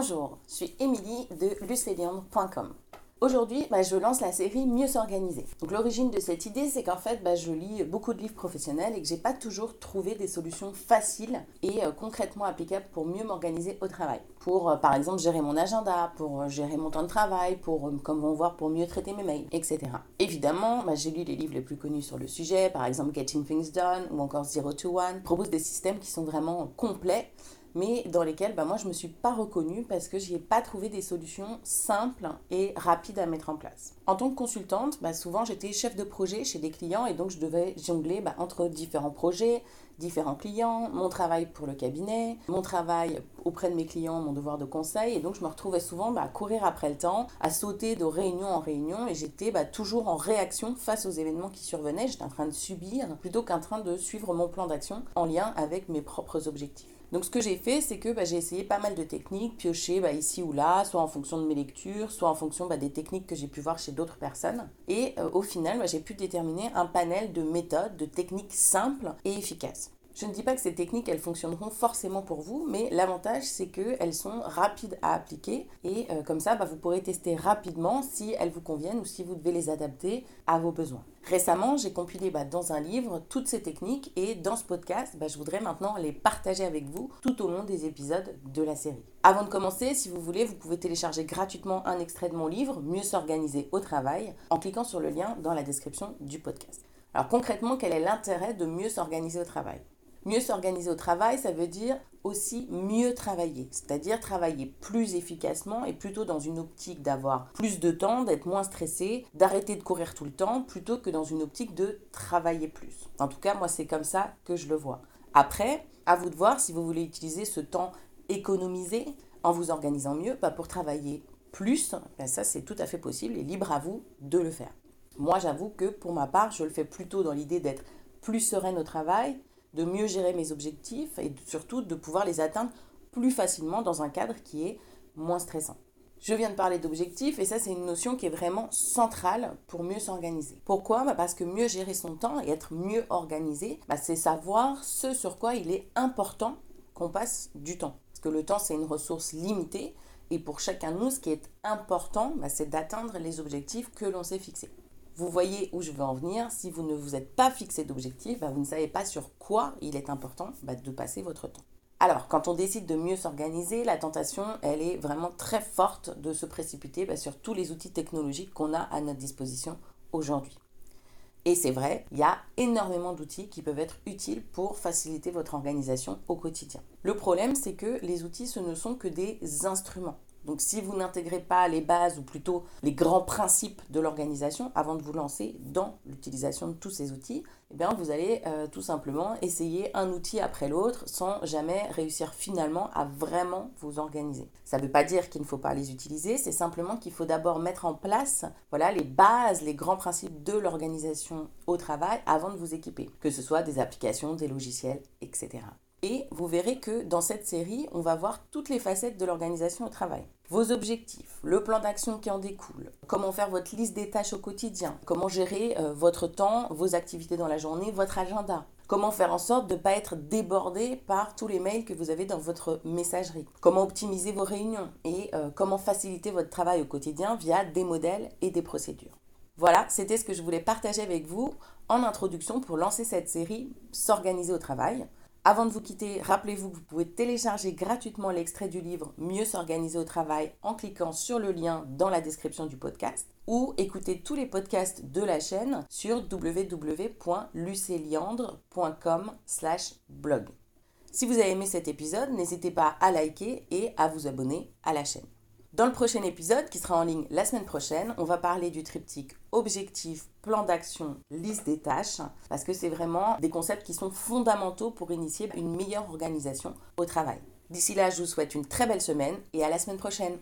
Bonjour, je suis Émilie de luceliandre.com. Aujourd'hui, bah, je lance la série Mieux s'organiser. Donc l'origine de cette idée, c'est qu'en fait, bah, je lis beaucoup de livres professionnels et que j'ai pas toujours trouvé des solutions faciles et euh, concrètement applicables pour mieux m'organiser au travail. Pour, euh, par exemple, gérer mon agenda, pour euh, gérer mon temps de travail, pour, comme on voit, pour mieux traiter mes mails, etc. Évidemment, bah, j'ai lu les livres les plus connus sur le sujet, par exemple Getting Things Done ou encore Zero to One, proposent des systèmes qui sont vraiment complets mais dans lesquels bah, moi je ne me suis pas reconnue parce que je n'y ai pas trouvé des solutions simples et rapides à mettre en place. En tant que consultante, bah, souvent j'étais chef de projet chez des clients et donc je devais jongler bah, entre différents projets, différents clients, mon travail pour le cabinet, mon travail auprès de mes clients, mon devoir de conseil et donc je me retrouvais souvent à courir après le temps, à sauter de réunion en réunion et j'étais toujours en réaction face aux événements qui survenaient, j'étais en train de subir plutôt qu'en train de suivre mon plan d'action en lien avec mes propres objectifs. Donc ce que j'ai fait, c'est que bah, j'ai essayé pas mal de techniques, piocher bah, ici ou là, soit en fonction de mes lectures, soit en fonction bah, des techniques que j'ai pu voir chez d'autres personnes. Et euh, au final, j'ai pu déterminer un panel de méthodes, de techniques simples et efficaces. Je ne dis pas que ces techniques, elles fonctionneront forcément pour vous, mais l'avantage, c'est qu'elles sont rapides à appliquer et euh, comme ça, bah, vous pourrez tester rapidement si elles vous conviennent ou si vous devez les adapter à vos besoins. Récemment, j'ai compilé bah, dans un livre toutes ces techniques et dans ce podcast, bah, je voudrais maintenant les partager avec vous tout au long des épisodes de la série. Avant de commencer, si vous voulez, vous pouvez télécharger gratuitement un extrait de mon livre Mieux s'organiser au travail en cliquant sur le lien dans la description du podcast. Alors concrètement, quel est l'intérêt de mieux s'organiser au travail? Mieux s'organiser au travail, ça veut dire aussi mieux travailler, c'est-à-dire travailler plus efficacement et plutôt dans une optique d'avoir plus de temps, d'être moins stressé, d'arrêter de courir tout le temps, plutôt que dans une optique de travailler plus. En tout cas, moi, c'est comme ça que je le vois. Après, à vous de voir si vous voulez utiliser ce temps économisé en vous organisant mieux, pas pour travailler plus, ben ça c'est tout à fait possible et libre à vous de le faire. Moi, j'avoue que pour ma part, je le fais plutôt dans l'idée d'être plus sereine au travail, de mieux gérer mes objectifs et surtout de pouvoir les atteindre plus facilement dans un cadre qui est moins stressant. Je viens de parler d'objectifs et ça c'est une notion qui est vraiment centrale pour mieux s'organiser. Pourquoi? Bah, Parce que mieux gérer son temps et être mieux organisé, bah, c'est savoir ce sur quoi il est important qu'on passe du temps. Parce que le temps c'est une ressource limitée et pour chacun de nous ce qui est important bah, c'est d'atteindre les objectifs que l'on s'est fixés. Vous voyez où je veux en venir. Si vous ne vous êtes pas fixé d'objectif, bah, vous ne savez pas sur quoi il est important bah, de passer votre temps. Alors, quand on décide de mieux s'organiser, la tentation, elle est vraiment très forte de se précipiter bah, sur tous les outils technologiques qu'on a à notre disposition aujourd'hui. Et c'est vrai, il y a énormément d'outils qui peuvent être utiles pour faciliter votre organisation au quotidien. Le problème, c'est que les outils, ce ne sont que des instruments. Donc si vous n'intégrez pas les bases ou plutôt les grands principes de l'organisation avant de vous lancer dans l'utilisation de tous ces outils, eh vous allez euh, tout simplement essayer un outil après l'autre sans jamais réussir finalement à vraiment vous organiser. Ça ne veut pas dire qu'il ne faut pas les utiliser, c'est simplement qu'il faut d'abord mettre en place voilà, les bases, les grands principes de l'organisation au travail avant de vous équiper, que ce soit des applications, des logiciels, etc. Et vous verrez que dans cette série, on va voir toutes les facettes de l'organisation au travail. Vos objectifs, le plan d'action qui en découle, comment faire votre liste des tâches au quotidien, comment gérer euh, votre temps, vos activités dans la journée, votre agenda, comment faire en sorte de ne pas être débordé par tous les mails que vous avez dans votre messagerie, comment optimiser vos réunions et euh, comment faciliter votre travail au quotidien via des modèles et des procédures. Voilà, c'était ce que je voulais partager avec vous en introduction pour lancer cette série S'organiser au travail. Avant de vous quitter, rappelez-vous que vous pouvez télécharger gratuitement l'extrait du livre Mieux s'organiser au travail en cliquant sur le lien dans la description du podcast ou écouter tous les podcasts de la chaîne sur www.luceliandre.com/blog. Si vous avez aimé cet épisode, n'hésitez pas à liker et à vous abonner à la chaîne. Dans le prochain épisode, qui sera en ligne la semaine prochaine, on va parler du triptyque objectif, plan d'action, liste des tâches, parce que c'est vraiment des concepts qui sont fondamentaux pour initier une meilleure organisation au travail. D'ici là, je vous souhaite une très belle semaine et à la semaine prochaine.